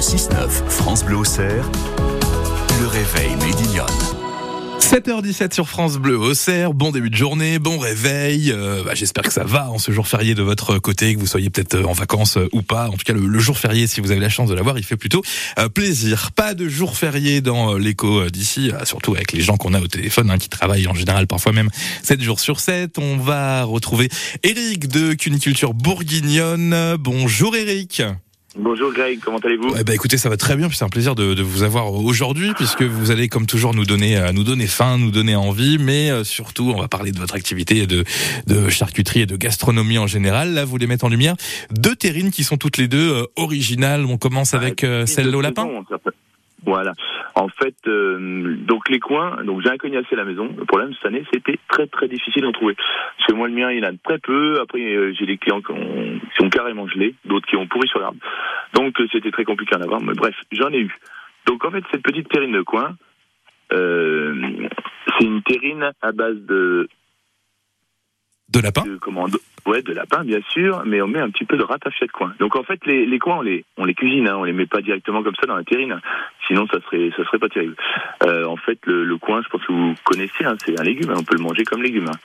Le 6-9, France Bleu Auxerre, le réveil Médillon. 7h17 sur France Bleu Auxerre, bon début de journée, bon réveil, euh, bah, j'espère que ça va en ce jour férié de votre côté, que vous soyez peut-être euh, en vacances euh, ou pas, en tout cas le, jour férié si vous avez la chance de l'avoir, il fait plutôt plaisir. Pas de jour férié dans l'écho d'ici, surtout avec les gens qu'on a au téléphone, hein, qui travaillent en général parfois même 7 jours sur 7. On va retrouver Eric de Cuniculture Bourguignonne. Bonjour Eric Bonjour Greg, comment allez-vous eh ben, Écoutez, ça va très bien, puis c'est un plaisir de, de vous avoir aujourd'hui, puisque vous allez comme toujours nous donner, euh, nous donner faim, nous donner envie, mais euh, surtout on va parler de votre activité de, de charcuterie et de gastronomie en général. Là, vous les mettez en lumière deux terrines qui sont toutes les deux euh, originales. On commence avec euh, celle au lapin voilà. En fait, euh, donc les coins, donc j'ai un cognacier à la maison. Le problème cette année, c'était très très difficile d'en trouver. Parce que moi, le mien, il a très peu. Après, euh, j'ai des clients qui ont, qui ont carrément gelé, d'autres qui ont pourri sur l'arbre. Donc euh, c'était très compliqué à en avoir. Mais bref, j'en ai eu. Donc en fait, cette petite terrine de coin, c'est une terrine à base de de lapin de, comment, de, Ouais, de lapin, bien sûr, mais on met un petit peu de ratafia de coin. Donc en fait, les, les coins, on les, on les cuisine, hein, on les met pas directement comme ça dans la terrine. Sinon, ça serait, ça serait pas terrible. Euh, en fait, le, le coin, je pense que vous connaissez, hein, c'est un légume, hein, on peut le manger comme légume. Hein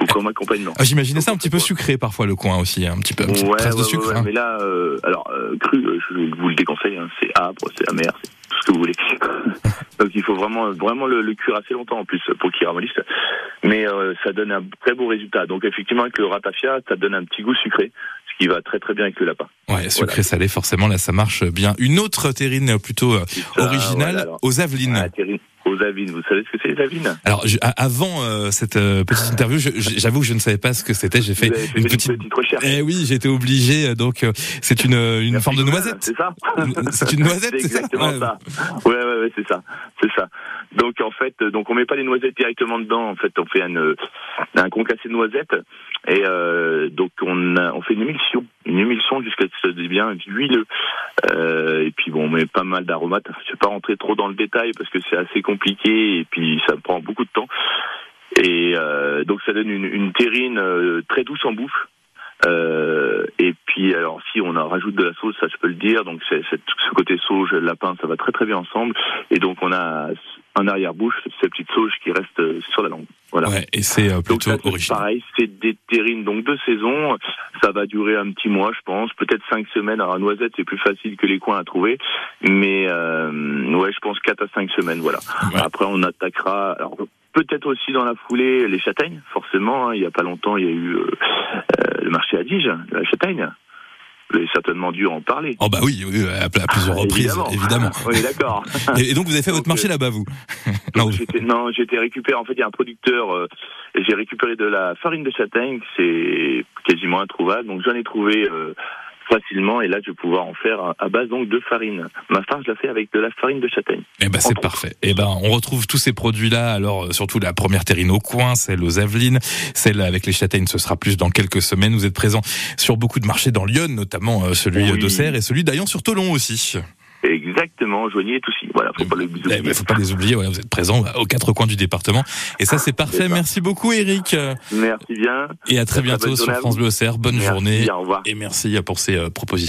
ou comme accompagnement. Ah, J'imaginais ça un petit peu sucré parfois le coin aussi, un petit peu, un petit ouais, ouais, de sucre. Ouais, hein. Mais là, euh, alors euh, cru, je vous le déconseille, hein, c'est âpre, c'est amer, c'est tout ce que vous voulez. Donc il faut vraiment, vraiment le, le, cuire assez longtemps en plus pour qu'il ramollisse. Mais euh, ça donne un très beau résultat. Donc effectivement avec le ratafia, ça donne un petit goût sucré, ce qui va très très bien avec le lapin. Ouais, sucré voilà. salé, forcément là ça marche bien. Une autre terrine plutôt ça, originale voilà, aux Avelines. Ah, terrine aux avines. Vous savez ce que c'est les avines Alors je, avant euh, cette euh, petite interview, j'avoue que je ne savais pas ce que c'était. J'ai fait, fait, une, une petite... petite, recherche. Eh oui, j'ai été obligé. Donc euh, c'est une, une forme de noisette. C'est ça. C'est une noisette. C'est exactement ouais. ça. Ouais, ouais, ouais, c'est ça, c'est ça. Donc en fait, donc on met pas les noisettes directement dedans. En fait, on fait un, un concassé de noisettes et euh, donc on, a, on fait une émulsion, une émulsion jusqu'à ce que ça devienne huileux. Euh, et puis bon, on met pas mal d'aromates. Je vais pas rentrer trop dans le détail parce que c'est assez compliqué et puis ça prend beaucoup de temps. Et euh, donc ça donne une, une terrine euh, très douce en bouffe. Euh, et puis alors si on en rajoute de la sauce, ça je peux le dire. Donc c'est ce côté sauge, lapin, ça va très très bien ensemble. Et donc on a en arrière-bouche cette petite sauge qui reste sur la langue. Voilà. Ouais, et c'est euh, plutôt donc, original. Pareil, c'est des terrines donc de saison. Ça va durer un petit mois, je pense, peut-être cinq semaines. Alors noisette, c'est plus facile que les coins à trouver, mais euh, ouais, je pense quatre à cinq semaines. Voilà. Ouais. Après, on attaquera. Alors, peut-être aussi dans la foulée les châtaignes, forcément. Hein, il y a pas longtemps, il y a eu euh, le marché à Dige, la châtaigne. Vous avez certainement dû en parler. Oh bah oui, oui à, plusieurs ah, reprises, évidemment. évidemment. On est d'accord. et, donc vous avez fait donc, votre marché là-bas, vous Non, j'étais non, j'étais récupéré. En fait, il y a un producteur euh, j'ai récupéré de la farine de châtaigne. C'est quasiment introuvable. Donc j'en ai trouvé. Euh, facilement et là je vais pouvoir en faire à base donc de farine. Ma farine je la fais avec de la farine de châtaigne. Eh ben c'est parfait. Et eh ben on retrouve tous ces produits là alors surtout la première terrine au coin, celle aux Avelines, celle avec les châtaignes ce sera plus dans quelques semaines. Vous êtes présent sur beaucoup de marchés dans Lyon notamment euh, celui oui. d'Auxerre et celui d'Aillon sur Tolon aussi. Exactement, Joigny est aussi. Voilà, faut pas les oublier. Eh faut pas les oublier. Voilà, vous êtes présent aux quatre coins du département. Et ça, c'est parfait. Merci beaucoup, Eric. Merci bien. Et à très bientôt sur France Bleu. Bonne merci, journée. Bien, au revoir. Et merci pour ces euh, propositions.